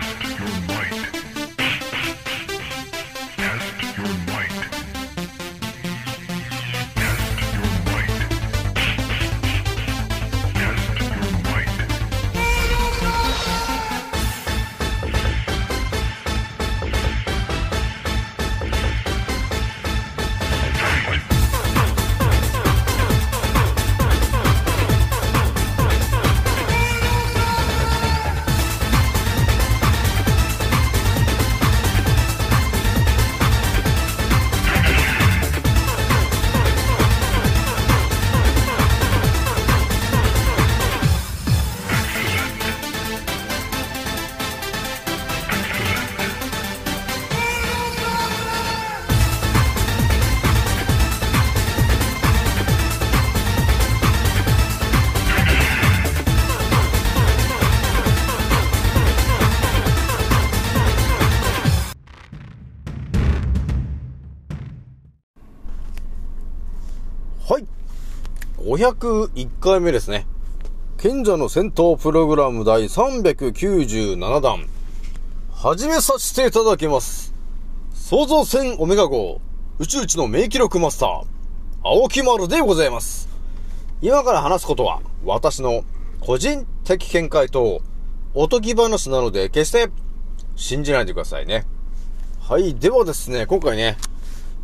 Test your might. 501回目ですね。賢者の戦闘プログラム第397弾。始めさせていただきます。創造戦オメガ号、宇宙一の名記録マスター、青木丸でございます。今から話すことは、私の個人的見解と、おとぎ話なので、決して信じないでくださいね。はい。ではですね、今回ね、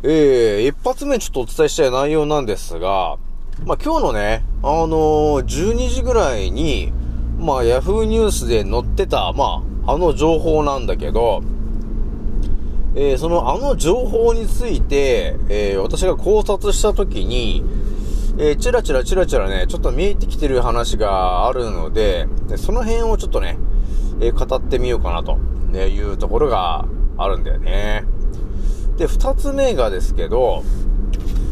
えー、一発目ちょっとお伝えしたい内容なんですが、まあ、今日のね、あのー、12時ぐらいに、まあ、ヤフーニュースで載ってた、まあ、あの情報なんだけど、えー、そのあの情報について、えー、私が考察したときに、えー、チラチラチラチラね、ちょっと見えてきてる話があるので、でその辺をちょっとね、えー語ってみようかなとねいうところがあるんだよね。で、二つ目がですけど、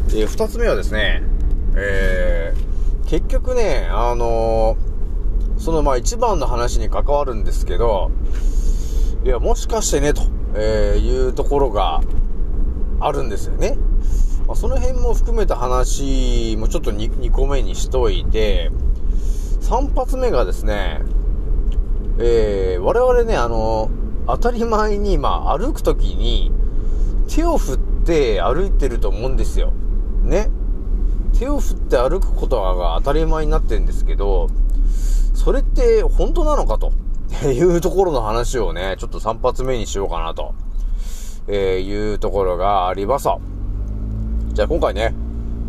えー二つ目はですね、えー結局ね、あのーそのまあ一番の話に関わるんですけど、いや、もしかしてね、と、えーいうところがあるんですよね。まあ、その辺も含めた話もちょっと 2, 2個目にしといて、3発目がですね、えー我々ね、あの当たり前に、まあ、歩くときに、手を振って歩いてると思うんですよ。ね。手を振って歩くことが当たり前になってるんですけど、それって本当なのかと いうところの話をね、ちょっと3発目にしようかなと、えいうところがあります。じゃあ今回ね、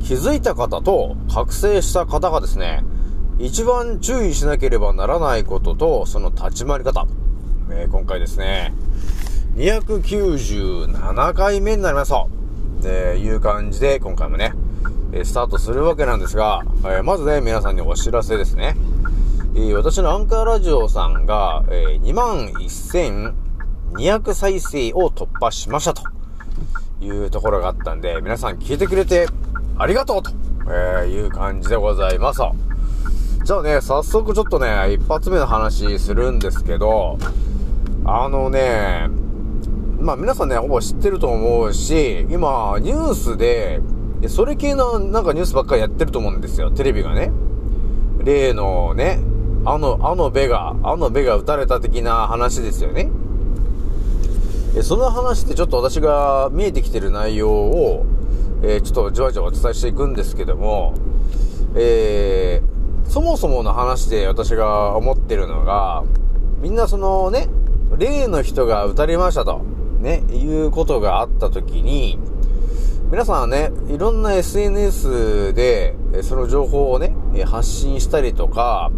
気づいた方と覚醒した方がですね、一番注意しなければならないことと、その立ち回り方。えー今回ですね、297回目になりますと、えーいう感じで今回もね、えスタートするわけなんですが、えまずね、皆さんにお知らせですね。え私のアンカーラジオさんが、えー21,200再生を突破しましたというところがあったんで、皆さん聞いてくれてありがとうと、えいう感じでございます。じゃあね、早速ちょっとね、一発目の話するんですけど、あのね、まあ皆さんね、ほぼ知ってると思うし、今、ニュースで、でそれ系のなんかニュースばっかりやってると思うんですよ、テレビがね。例のね、あの、あのベが、あのベが撃たれた的な話ですよね。えその話ってちょっと私が見えてきてる内容を、えーちょっとじわじわお伝えしていくんですけども、えーそもそもの話で私が思ってるのが、みんなそのね、例の人が撃たれましたと、ね、いうことがあった時に、皆さんはね、いろんな SNS で、その情報をね、発信したりとか、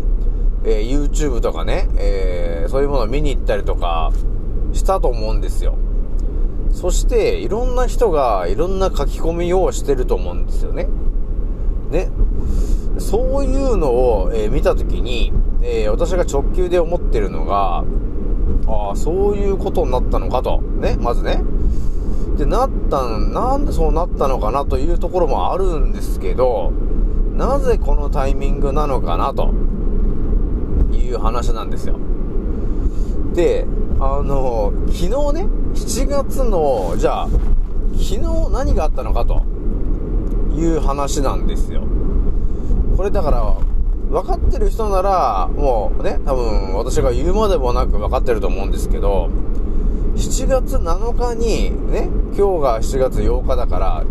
えー YouTube とかね、えーそういうものを見に行ったりとかしたと思うんですよ。そして、いろんな人がいろんな書き込みをしてると思うんですよね。ね。そういうのを、えー見たときに、えー私が直球で思ってるのが、ああ、そういうことになったのかと。ね、まずね。で、なったん、なんでそうなったのかなというところもあるんですけど、なぜこのタイミングなのかなという話なんですよ。で、あの、昨日ね、7月の、じゃあ、昨日何があったのかという話なんですよ。これだから、分かってる人なら、もうね、多分私が言うまでもなく分かってると思うんですけど、7月7日に、ね、今日が7月8日だから、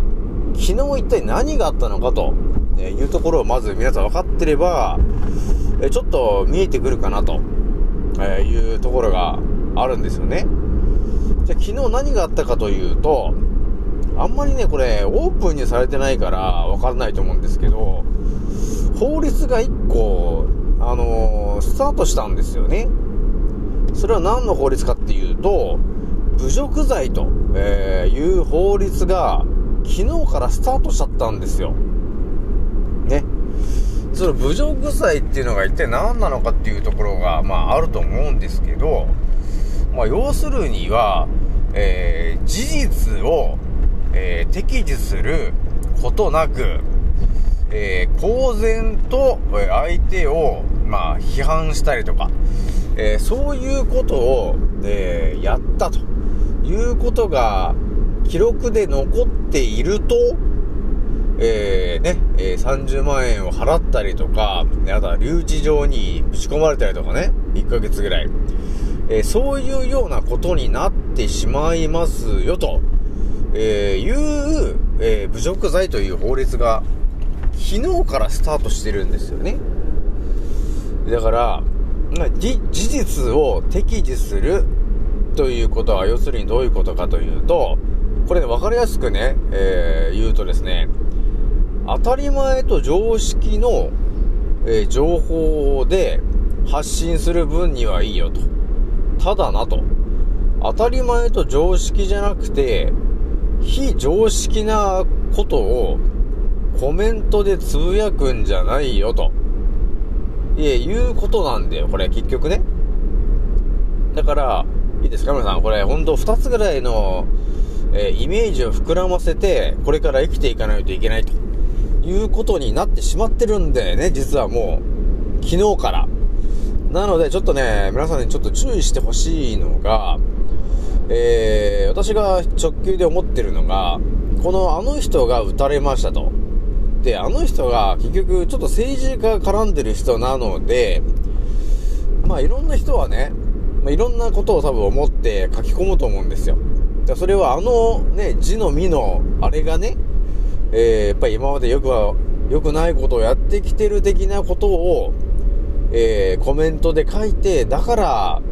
昨日一体何があったのかと、えいうところをまず皆さん分かってれば、えちょっと見えてくるかなと、えいうところがあるんですよね。じゃあ昨日何があったかというと、あんまりね、これ、オープンにされてないから分からないと思うんですけど、法律が1個、あのースタートしたんですよね。それは何の法律かっていうと、侮辱罪と、えいう法律が昨日からスタートしちゃったんですよ。ね。その侮辱罪っていうのが一体何なのかっていうところが、まああると思うんですけど、まあ要するには、えー事実を、えー適時することなく、えー公然と相手を、まあ、批判したりとか、えそういうことを、えやったということが記録で残っていると、えーね、えー30万円を払ったりとか、あとは留置場にぶち込まれたりとかね、1ヶ月ぐらい。えーそういうようなことになってしまいますよと、えいう、え侮辱罪という法律が昨日からスタートしてるんですよね。だから、事実を適時するということは、要するにどういうことかというと、これね、わかりやすくね、えー言うとですね、当たり前と常識の、えー情報で発信する分にはいいよと。ただなと。当たり前と常識じゃなくて、非常識なことをコメントでつぶやくんじゃないよと。いえ、いうことなんだよ、これ、結局ね。だから、いいですか、皆さん。これ、ほんと2つぐらいの、えーイメージを膨らませて、これから生きていかないといけないということになってしまってるんだよね、実はもう。昨日から。なので、ちょっとね、皆さんにちょっと注意してほしいのが、えー、私が直球で思ってるのが、このあの人が撃たれましたと。で、あの人が結局ちょっと政治家が絡んでる人なので、まあいろんな人はね、まあ、いろんなことを多分思って書き込むと思うんですよ。だそれはあのね、字の実のあれがね、えーやっぱり今までよくは、良くないことをやってきてる的なことを、えーコメントで書いて、だから、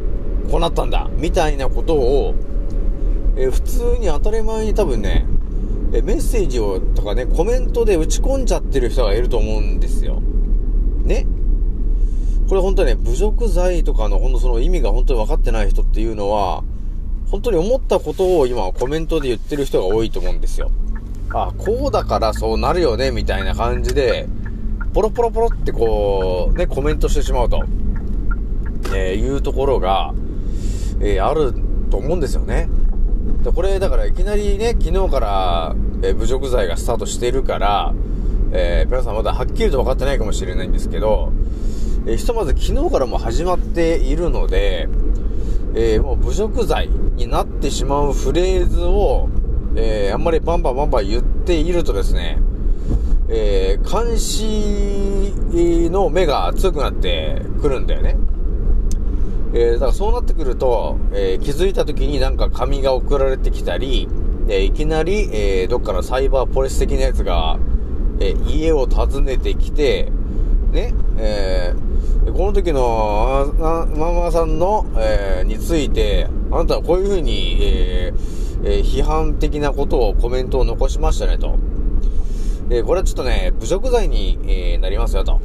こうなったんだ、みたいなことを、えー普通に当たり前に多分ね、えメッセージをとかね、コメントで打ち込んじゃってる人がいると思うんですよ。ね？これ本当にね、侮辱罪とかの本当その意味が本当に分かってない人っていうのは、本当に思ったことを今コメントで言ってる人が多いと思うんですよ。あ、こうだからそうなるよね、みたいな感じで、ポロポロポロってこう、ね、コメントしてしまうと、えーいうところが、えーあると思うんですよね。でこれ、だからいきなりね、昨日から、えー侮辱罪がスタートしてるから、えー皆さんまだはっきりと分かってないかもしれないんですけど、えーひとまず昨日からも始まっているので、えーもう侮辱罪になってしまうフレーズを、えーあんまりバンバンバンバン言っているとですね、えー監視の目が強くなってくるんだよね。えーだからそうなってくると、えー気づいた時になんか紙が送られてきたり、えーいきなり、えどっかのサイバーポリス的なやつが、え家を訪ねてきて、ね、えーこの時の、ママさんの、えーについて、あなたはこういうふうに、えーえー批判的なことをコメントを残しましたねと。えこれはちょっとね、侮辱罪に、えーなりますよと。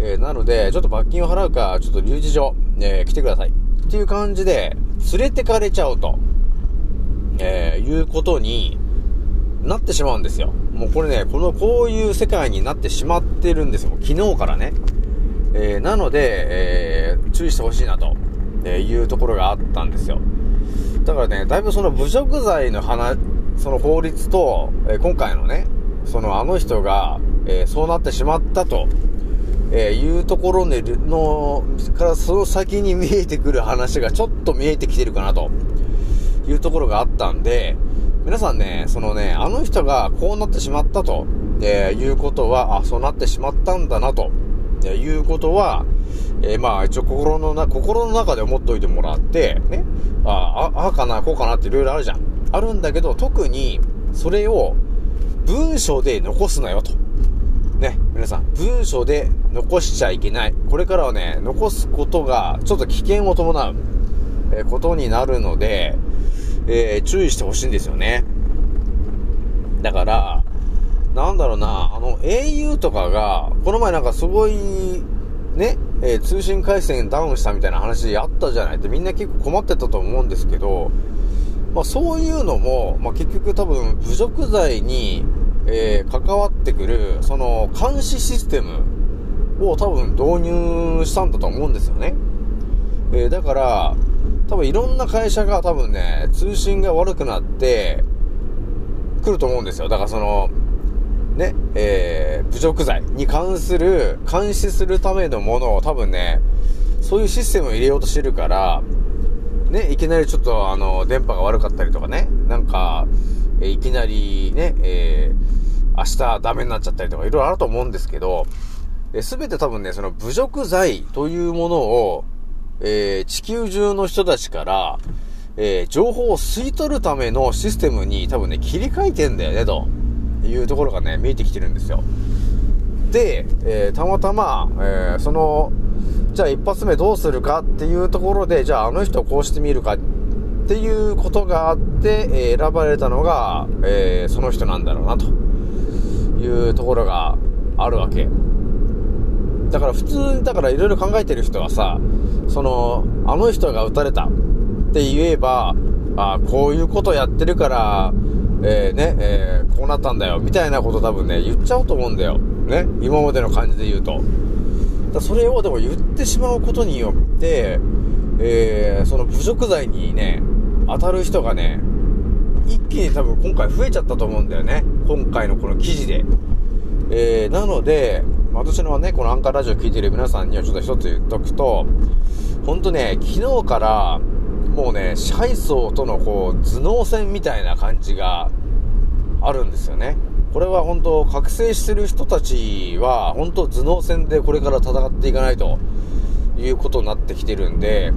えーなので、ちょっと罰金を払うか、ちょっと留置場、えー来てください。っていう感じで、連れてかれちゃうと、えーいうことになってしまうんですよ。もうこれね、この、こういう世界になってしまってるんですよ。もう昨日からね。えーなので、えー注意してほしいなと、えいうところがあったんですよ。だからね、だいぶその侮辱罪の話、その法律と、え今回のね、そのあの人が、えそうなってしまったと、えいうところの、からその先に見えてくる話がちょっと見えてきてるかなというところがあったんで、皆さんね、そのね、あの人がこうなってしまったと、えいうことは、あ、そうなってしまったんだなと、えいうことは、えーまあ一応心のな、心の中で思っておいてもらって、ね、ああ、ああかな、こうかなっていろいろあるじゃん。あるんだけど、特にそれを文章で残すなよと。ね、皆さん、文章で残しちゃいけない。これからはね、残すことがちょっと危険を伴う、えーことになるので、えー注意してほしいんですよね。だから、なんだろうな、あの、au とかが、この前なんかすごい、ね、えー通信回線ダウンしたみたいな話あったじゃない？ってみんな結構困ってたと思うんですけど、まあそういうのも、まあ結局多分侮辱罪に、えー関わってくる、その監視システムを多分導入したんだと思うんですよね。えーだから、多分いろんな会社が多分ね、通信が悪くなって、来ると思うんですよ。だからその、ね、えー、侮辱罪に関する、監視するためのものを多分ね、そういうシステムを入れようとしてるから、ね、いきなりちょっとあの、電波が悪かったりとかね、なんか、えいきなりね、えー、明日ダメになっちゃったりとかいろいろあると思うんですけど、すべて多分ね、その侮辱罪というものを、えー地球中の人たちから、えー情報を吸い取るためのシステムに多分ね、切り替えてんだよね、と。いうところがね、見えてきてるんですよ。で、えーたまたま、えーその、じゃあ一発目どうするかっていうところで、じゃああの人こうしてみるかっていうことがあって、えー選ばれたのが、えその人なんだろうな、というところがあるわけ。だから普通、だからいろいろ考えてる人はさ、その、あの人が撃たれたって言えば、あこういうことやってるから、えーね、えーこうなったんだよ、みたいなこと多分ね、言っちゃうと思うんだよ。ね、今までの感じで言うと。だそれをでも言ってしまうことによって、えーその侮辱罪にね、当たる人がね、一気に多分今回増えちゃったと思うんだよね。今回のこの記事で。えー、なので、私のね、このアンカーラジオ聞いてる皆さんにはちょっと一つ言っとくと、ほんとね、昨日から、もうね、支配層とのこう、頭脳戦みたいな感じがあるんですよね。これは本当覚醒してる人たちは、本当頭脳戦でこれから戦っていかないということになってきてるんで、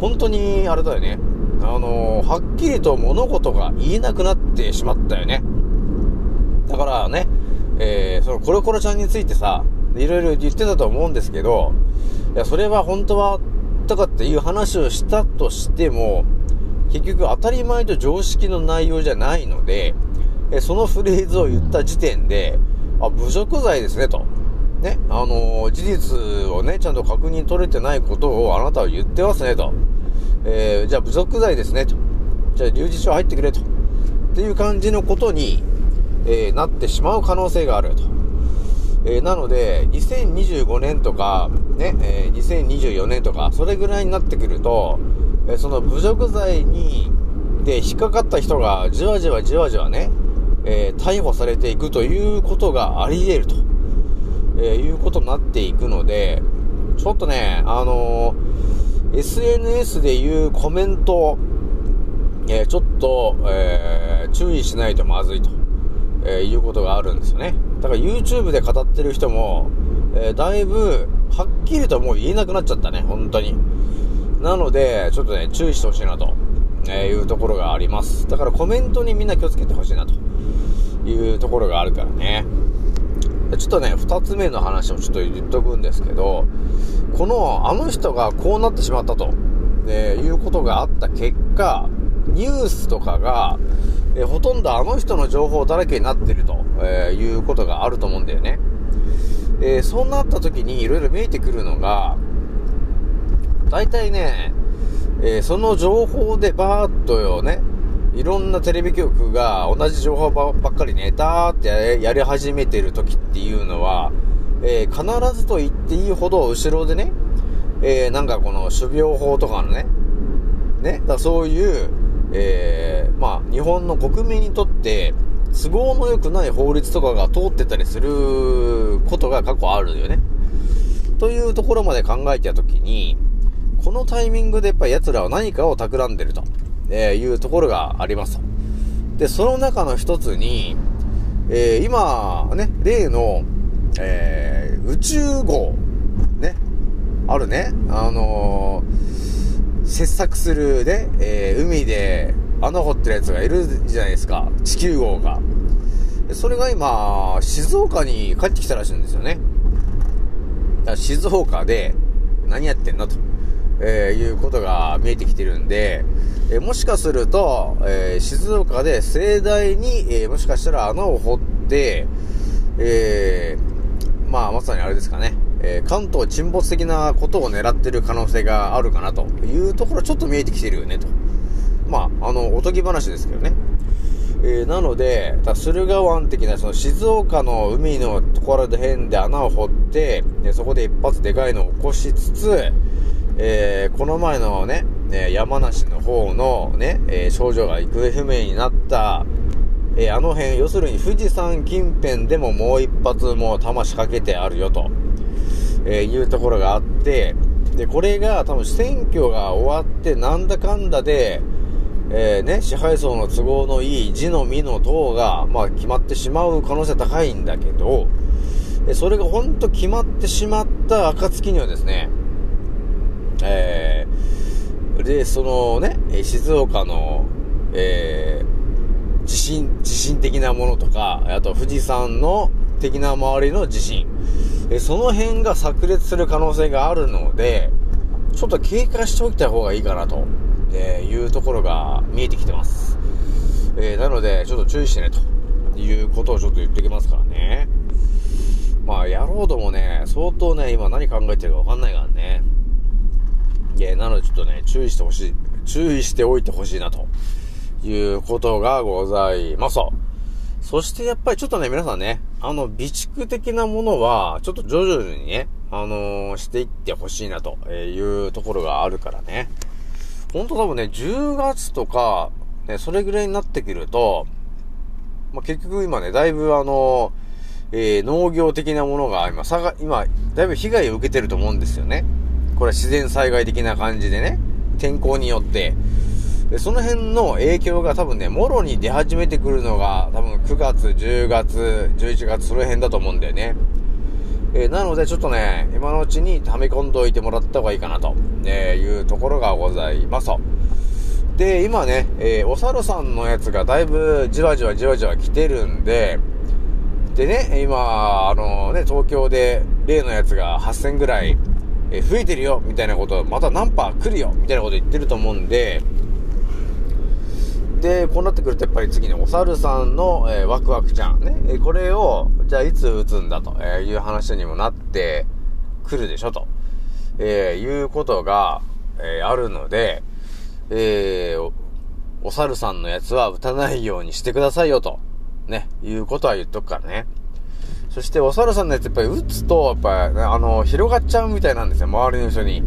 本当に、あれだよね。あのはっきりと物事が言えなくなってしまったよね。だからね、えー、そのコロコロちゃんについてさ、いろいろ言ってたと思うんですけど、いや、それは本当は、とかっていう話をしたとしても、結局当たり前と常識の内容じゃないので、えそのフレーズを言った時点で、あ、侮辱罪ですね、と。ね、あのー事実をね、ちゃんと確認取れてないことをあなたは言ってますね、と。えーじゃあ侮辱罪ですね、と。じゃあ留置所入ってくれ、と。っていう感じのことに、えーなってしまう可能性があると。えーなので、2025年とか、ね、えー2024年とか、それぐらいになってくると、えーその侮辱罪に、で、引っかかった人が、じわじわじわじわね、えー逮捕されていくということがあり得ると、えーいうことになっていくので、ちょっとね、あのー SNS でいうコメント、えーちょっと、えー注意しないとまずいと、えーいうことがあるんですよね。だから YouTube で語ってる人も、えーだいぶ、はっきりともう言えなくなっちゃったね、本当に。なので、ちょっとね、注意してほしいなと、えーいうところがあります。だからコメントにみんな気をつけてほしいなというところがあるからね。ちょっとね、二つ目の話をちょっと言っとくんですけど、この、あの人がこうなってしまったと、えいうことがあった結果、ニュースとかが、えーほとんどあの人の情報だらけになってると、えーいうことがあると思うんだよね。えーそうなった時にいろいろ見えてくるのが、大体ね、えその情報でバーッとよね、いろんなテレビ局が同じ情報ばっかりね、ダーってやり始めてる時っていうのは、え必ずと言っていいほど後ろでね、えなんかこの種苗法とかのね、ね、だそういう、えーまあ、日本の国民にとって、都合の良くない法律とかが通ってたりすることが過去あるよね。というところまで考えてたときに、このタイミングでやっぱり奴らは何かを企んでると、えーいうところがありますと。で、その中の一つに、えー今、ね、例の、えー宇宙号ね、あるね、あのー、切削するね、えー、海で穴掘ってるやつがいるじゃないですか。地球号が。それが今、静岡に帰ってきたらしいんですよね。だから静岡で何やってんのと、えー、いうことが見えてきてるんで、えー、もしかすると、えー、静岡で盛大に、え、もしかしたら穴を掘って、え、まあまさにあれですかね、えー、関東沈没的なことを狙ってる可能性があるかなというところちょっと見えてきてるよねと。まあ、あの、おとぎ話ですけどね。えー、なので、駿河湾的なその静岡の海のところで辺で穴を掘って、でそこで一発でかいのを起こしつつ、えー、この前のね、え山梨の方のね、え、少女が行方不明になった、えー、あの辺、要するに富士山近辺でももう一発もう弾仕掛けてあるよと、えーいうところがあって、で、これが多分選挙が終わってなんだかんだで、えー、ね、支配層の都合のいい字の実の等が、まあ、決まってしまう可能性は高いんだけど、それが本当決まってしまった暁にはですね、えー、で、そのね、静岡の、えー、地震、地震的なものとか、あと富士山の的な周りの地震、えその辺が炸裂する可能性があるので、ちょっと警戒しておいた方がいいかなと。え、いうところが見えてきてます。えー、なので、ちょっと注意してね、ということをちょっと言ってきますからね。まあ、やろうともね、相当ね、今何考えてるかわかんないからね。いや、なのでちょっとね、注意してほしい、注意しておいてほしいな、ということがございます。そしてやっぱりちょっとね、皆さんね、あの、備蓄的なものは、ちょっと徐々にね、あのー、していってほしいな、というところがあるからね。ほんと多分ね、10月とか、ね、それぐらいになってくると、まあ、結局今ね、だいぶあの、えー、農業的なものが今、さが、今、だいぶ被害を受けてると思うんですよね。これは自然災害的な感じでね、天候によって。で、その辺の影響が多分ね、もろに出始めてくるのが、多分9月、10月、11月、その辺だと思うんだよね。えー、なのでちょっとね、今のうちに溜め込んでおいてもらった方がいいかなと、えいうところがございます。で、今ね、えー、お猿さんのやつがだいぶじわじわじわじわ来てるんで、でね、今、あのね、東京で例のやつが8000ぐらい、えー、増えてるよ、みたいなこと、また何パ来るよ、みたいなこと言ってると思うんで、で、こうなってくるとやっぱり次にお猿さんの、えー、ワクワクちゃんね、え、これを、じゃあいつ打つんだと、いう話にもなってくるでしょと、えいうことが、えあるので、えお、お猿さんのやつは打たないようにしてくださいよと、ね、いうことは言っとくからね。そしてお猿さんのやつやっぱり打つと、やっぱり、ね、あの、広がっちゃうみたいなんですよ、周りの人に。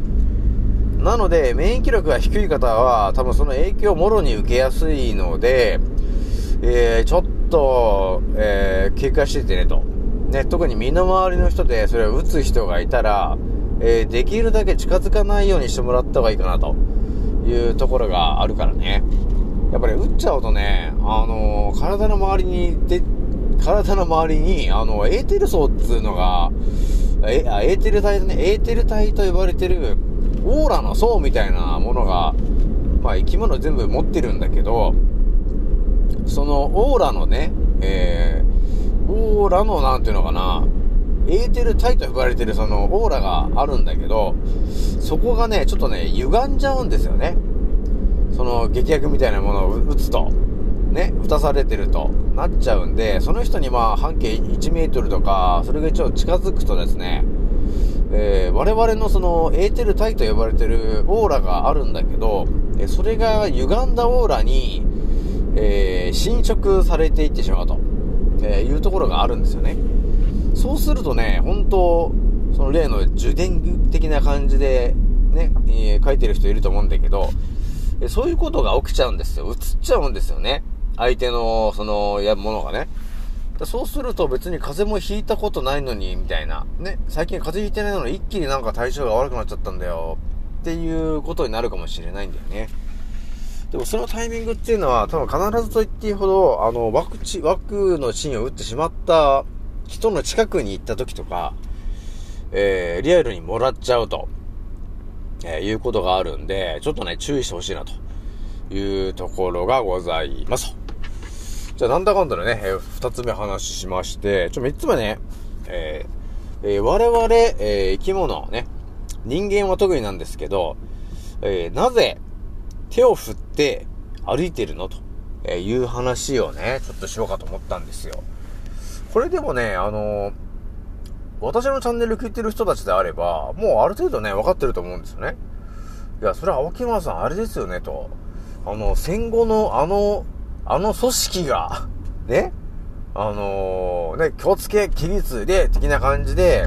なので、免疫力が低い方は、多分その影響をもろに受けやすいので、えー、ちょっと、えー、警戒しててねと。ね、特に身の回りの人でそれを打つ人がいたら、えー、できるだけ近づかないようにしてもらった方がいいかなというところがあるからね。やっぱり打っちゃうとね、あのー、体の周りに、で、体の周りに、あの、エーテル層っつうのが、え、あエーテル体ね、エーテル体と呼ばれてる、オーラの層みたいなものが、まあ生き物全部持ってるんだけど、そのオーラのね、えー、オーラのなんていうのかな、エーテル体と呼ばれてるそのオーラがあるんだけど、そこがね、ちょっとね、歪んじゃうんですよね。その劇薬みたいなものを打つと、ね、打たされてるとなっちゃうんで、その人にまあ半径1メートルとか、それがちょっと近づくとですね、ー、我々のそのエーテル体と呼ばれてるオーラがあるんだけど、えそれが歪んだオーラに、えー、侵食されていってしまうと、えいうところがあるんですよね。そうするとね、本当その例の受電的な感じでね、え、書いてる人いると思うんだけど、えそういうことが起きちゃうんですよ。映っちゃうんですよね。相手の、その、や、ものがね。そうすると別に風邪もひいたことないのに、みたいな。ね、最近風邪ひいてないのに一気になんか体調が悪くなっちゃったんだよ。っていうことになるかもしれないんだよね。でもそのタイミングっていうのは多分必ずと言っていいほど、あの、ワクチ、ワクの芯を打ってしまった人の近くに行った時とか、えー、リアルにもらっちゃうと、えー、いうことがあるんで、ちょっとね、注意してほしいなというところがございます。じゃあ、なんだかんだでね、えー、二つ目話しまして、ちょ、三つ目ね、えーえー我々、えー生き物ね、人間は特になんですけど、えーなぜ手を振って歩いてるの？とえいう話をね、ちょっとしようかと思ったんですよ。これでもね、あのー私のチャンネル聞いてる人たちであれば、もうある程度ね、分かってると思うんですよね。いや、それは青木村さん、あれですよね、と。あの、戦後のあの、あの組織が、ね、あのーね、気をつけ、規律で、的な感じで、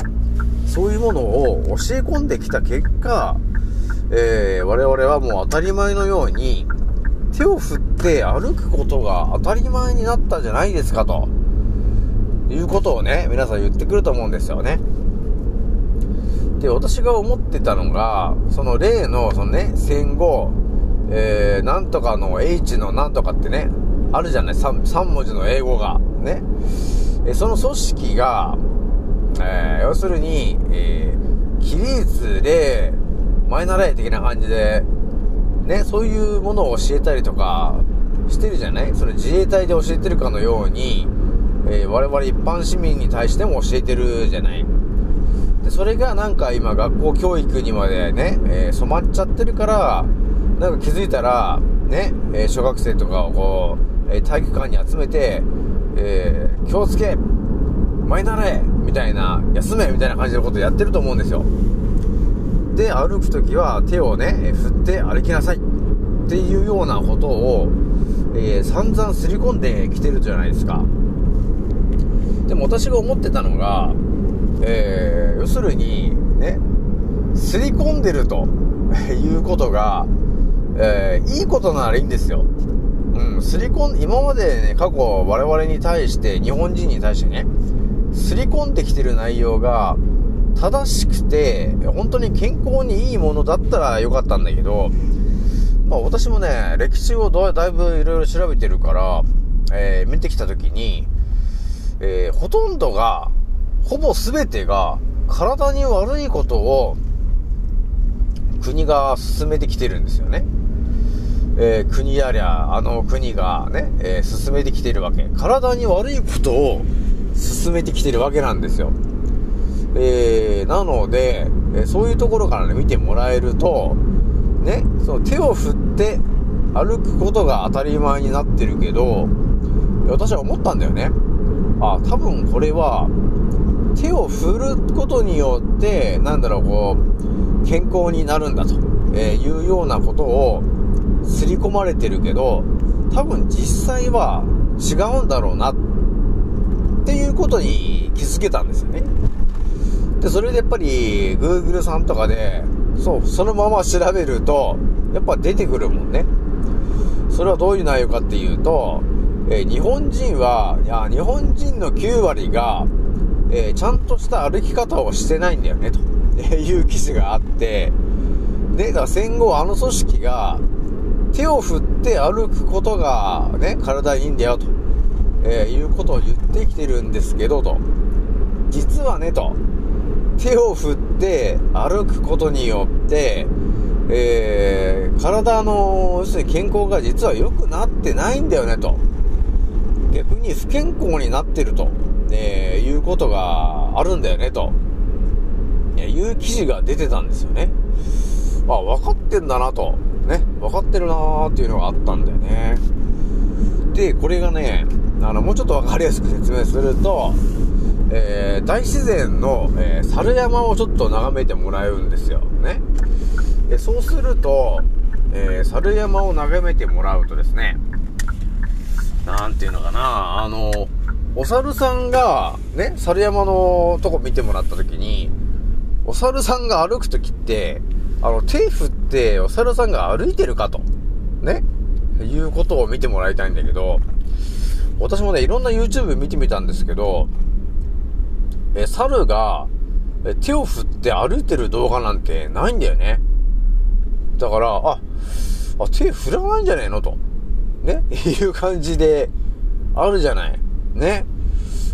そういうものを教え込んできた結果、えー我々はもう当たり前のように、手を振って歩くことが当たり前になったじゃないですか、ということをね、皆さん言ってくると思うんですよね。で、私が思ってたのが、その例の、そのね、戦後、えー、なんとかの H のなんとかってね、あるじゃない、3, 3文字の英語が、ね。えその組織が、えー要するに、えー、起立で、前習い的な感じで、ね、そういうものを教えたりとかしてるじゃない？それ自衛隊で教えてるかのように、えー我々一般市民に対しても教えてるじゃない？で、それがなんか今学校教育にまでね、えー染まっちゃってるから、なんか気づいたら、ね、えー小学生とかをこう、え体育館に集めて、えー気をつけ前習えみたいな、休めみたいな感じのことやってると思うんですよ。で、歩くときは手をね、振って歩きなさいっていうようなことを、えー散々すり込んできてるじゃないですか。でも私が思ってたのが、えー要するに、ね、すり込んでるということが、えーいいことならいいんですよ。うん、すり込ん、今までね、過去我々に対して、日本人に対してね、すり込んできてる内容が、正しくて、本当に健康にいいものだったらよかったんだけど、まあ私もね、歴史をだいぶいろいろ調べてるから、えー見てきたときに、えーほとんどが、ほぼ全てが、体に悪いことを、国が進めてきてるんですよね。えー国やりゃ、あの国がね、えー進めてきてるわけ。体に悪いことを進めてきてるわけなんですよ。えーなので、えーそういうところからね、見てもらえると、ね、その手を振って歩くことが当たり前になってるけど、私は思ったんだよね。あ、多分これは、手を振ることによって、なんだろう、こう、健康になるんだと、えーいうようなことを、刷り込まれてるけど、多分実際は違うんだろうな、っていうことに気づけたんですよね。で、それでやっぱり、Google さんとかで、そう、そのまま調べると、やっぱ出てくるもんね。それはどういう内容かっていうと、えー日本人は、いや、日本人の9割が、えーちゃんとした歩き方をしてないんだよね、と いう記事があって、で、だから戦後あの組織が、手を振って歩くことがね、体いいんだよ、と、えーいうことを言ってきてるんですけど、と。実はね、と。手を振って歩くことによって、えー体の、要するに健康が実は良くなってないんだよね、と。逆に不健康になってると、えーいうことがあるんだよね、と。えーいう記事が出てたんですよね。あ、分かってんだなと。ね。分かってるなーっていうのがあったんだよね。で、これがね、あの、もうちょっと分かりやすく説明すると、えー大自然の、えー猿山をちょっと眺めてもらうんですよ。ね。でそうすると、えー猿山を眺めてもらうとですね、なんていうのかな、あの、お猿さんが、ね、猿山のとこ見てもらった時に、お猿さんが歩く時って、あの、手振ってお猿さんが歩いてるかと、ね、いうことを見てもらいたいんだけど、私もね、いろんな YouTube 見てみたんですけど、え、猿が、え手を振って歩いてる動画なんてないんだよね。だから、あ、あ、手振らないんじゃねえのと。ね いう感じで、あるじゃない。ね。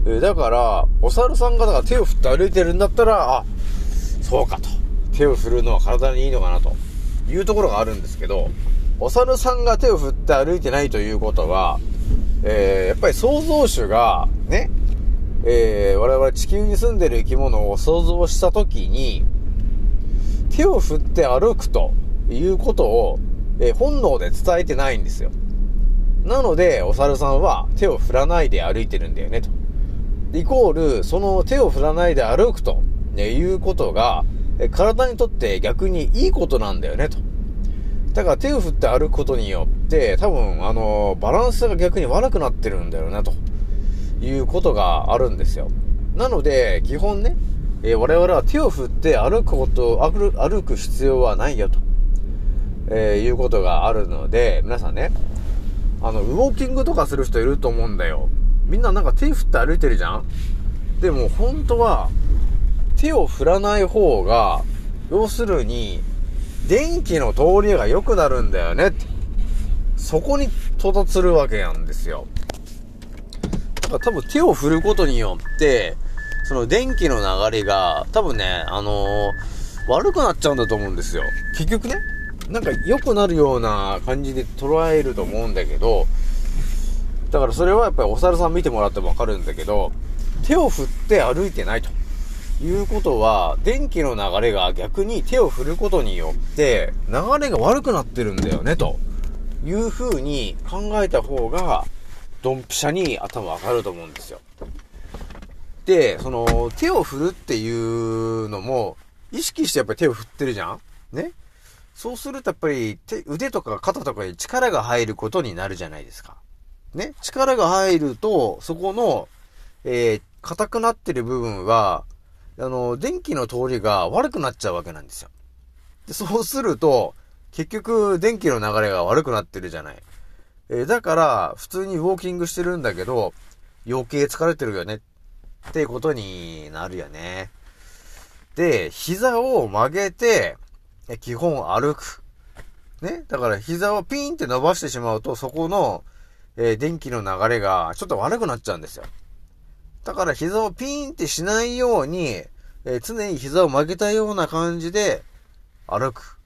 えだから、お猿さんが手を振って歩いてるんだったら、あ、そうかと。手を振るのは体にいいのかなというところがあるんですけど、お猿さんが手を振って歩いてないということは、えー、やっぱり創造主が、ね、えー、我々地球に住んでる生き物を想像したときに、手を振って歩くということを、えー、本能で伝えてないんですよ。なので、お猿さんは手を振らないで歩いてるんだよね、と。イコール、その手を振らないで歩くと、ね、いうことが、体にとって逆にいいことなんだよね、と。だから手を振って歩くことによって、多分、あのバランスが逆に悪くなってるんだよな、ということがあるんですよ。なので、基本ね、えー、我々は手を振って歩くこと、歩歩く必要はないよと、えー、いうことがあるので、皆さんね、あの、ウォーキングとかする人いると思うんだよ。みんななんか手振って歩いてるじゃん？でも本当は、手を振らない方が、要するに、電気の通りが良くなるんだよねって。そこに到達するわけなんですよ。だから多分手を振ることによって、その電気の流れが、多分ね、あのー、悪くなっちゃうんだと思うんですよ。結局ね、なんか良くなるような感じで捉えると思うんだけど、だからそれはやっぱりお猿さん見てもらってもわかるんだけど、手を振って歩いてないと。いうことは、電気の流れが逆に手を振ることによって、流れが悪くなってるんだよね、という風に考えた方が、ドンピシャに頭上がると思うんですよ。で、その、手を振るっていうのも、意識してやっぱり手を振ってるじゃん？ね？そうするとやっぱり手、腕とか肩とかに力が入ることになるじゃないですか。ね？力が入ると、そこの、えー、硬くなってる部分は、あの、電気の通りが悪くなっちゃうわけなんですよ。で、そうすると、結局、電気の流れが悪くなってるじゃない。えー、だから、普通にウォーキングしてるんだけど、余計疲れてるよね。ってことになるよね。で、膝を曲げて、基本歩く。ね？だから膝をピーンって伸ばしてしまうと、そこの、えー、電気の流れがちょっと悪くなっちゃうんですよ。だから膝をピーンってしないように、えー、常に膝を曲げたような感じで歩く。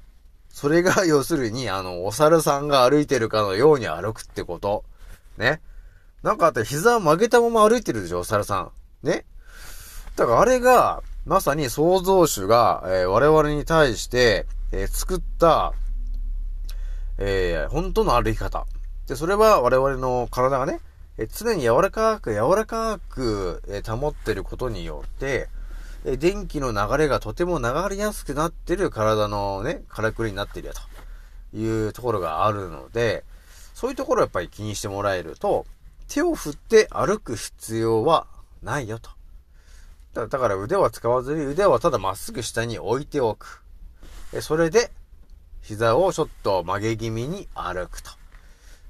それが要するに、あの、お猿さんが歩いてるかのように歩くってこと。ね。なんかあって膝を曲げたまま歩いてるでしょ、お猿さん。ね。だからあれが、まさに創造主が、えー、我々に対して、えー、作った、えー、本当の歩き方。で、それは我々の体がね、え常に柔らかく柔らかく、え保ってることによって、え電気の流れがとても流れやすくなってる体のね、からくりになってるよというところがあるので、そういうところをやっぱり気にしてもらえると、手を振って歩く必要はないよと。だだから腕は使わずに腕はただまっすぐ下に置いておく。えそれで、膝をちょっと曲げ気味に歩くと。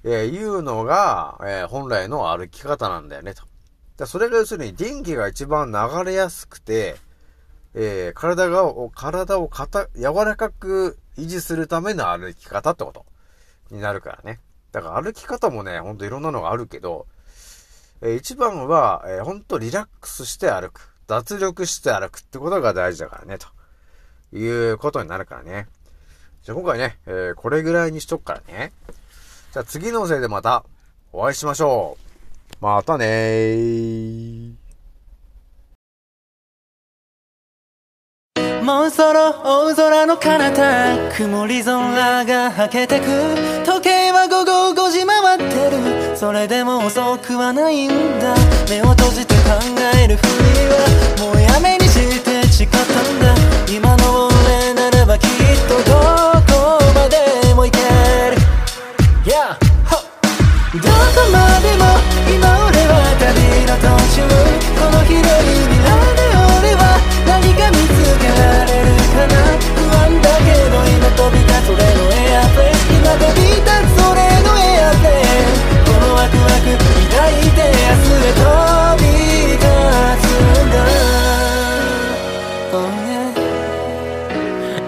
えー、いうのが、えー、本来の歩き方なんだよね、と。だそれが要するに電気が一番流れやすくて、えー、体が、体を硬、柔らかく維持するための歩き方ってことになるからね。だから歩き方もね、ほんといろんなのがあるけど、えー、一番は、えー、ほんとリラックスして歩く。脱力して歩くってことが大事だからね、ということになるからね。じゃあ今回ね、えー、これぐらいにしとくからね。じゃあ次のせいでまたお会いしましょう。またねー。もうそろ大空の彼方曇り空がはけてく時計は午後5時回ってるそれでも遅くはないんだ目を閉じて考えるふりはもうやめにして誓ったんだ今の俺ならばきっとどこ Yeah. どこまでも今俺は旅の途中この広い未来で俺は何か見つけられるかな不安だけど今飛び立つ俺のエアプレイ今飛び立つ俺のエアプレイこのワクワク抱いて明日へ飛び立つんだ Oh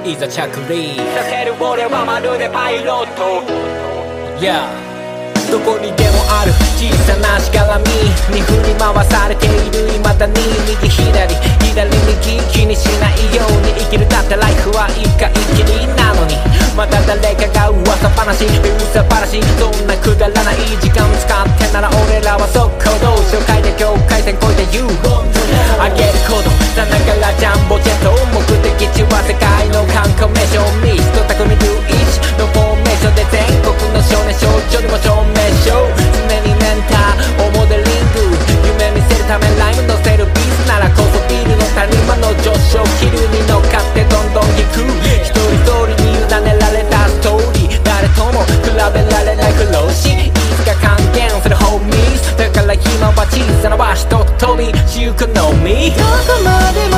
yeah いざ着陸させる俺はまるでパイロット Yeah. どこにでもある小さなしがらみに振り回されている。未だに右左左右気にしないように生きる。だってライフは一回きりなのに。また誰かが噂話噂話そんなくだらない時間使ってなら俺らは速攻同紹介で境界線越えて言う。上げる told you can know me.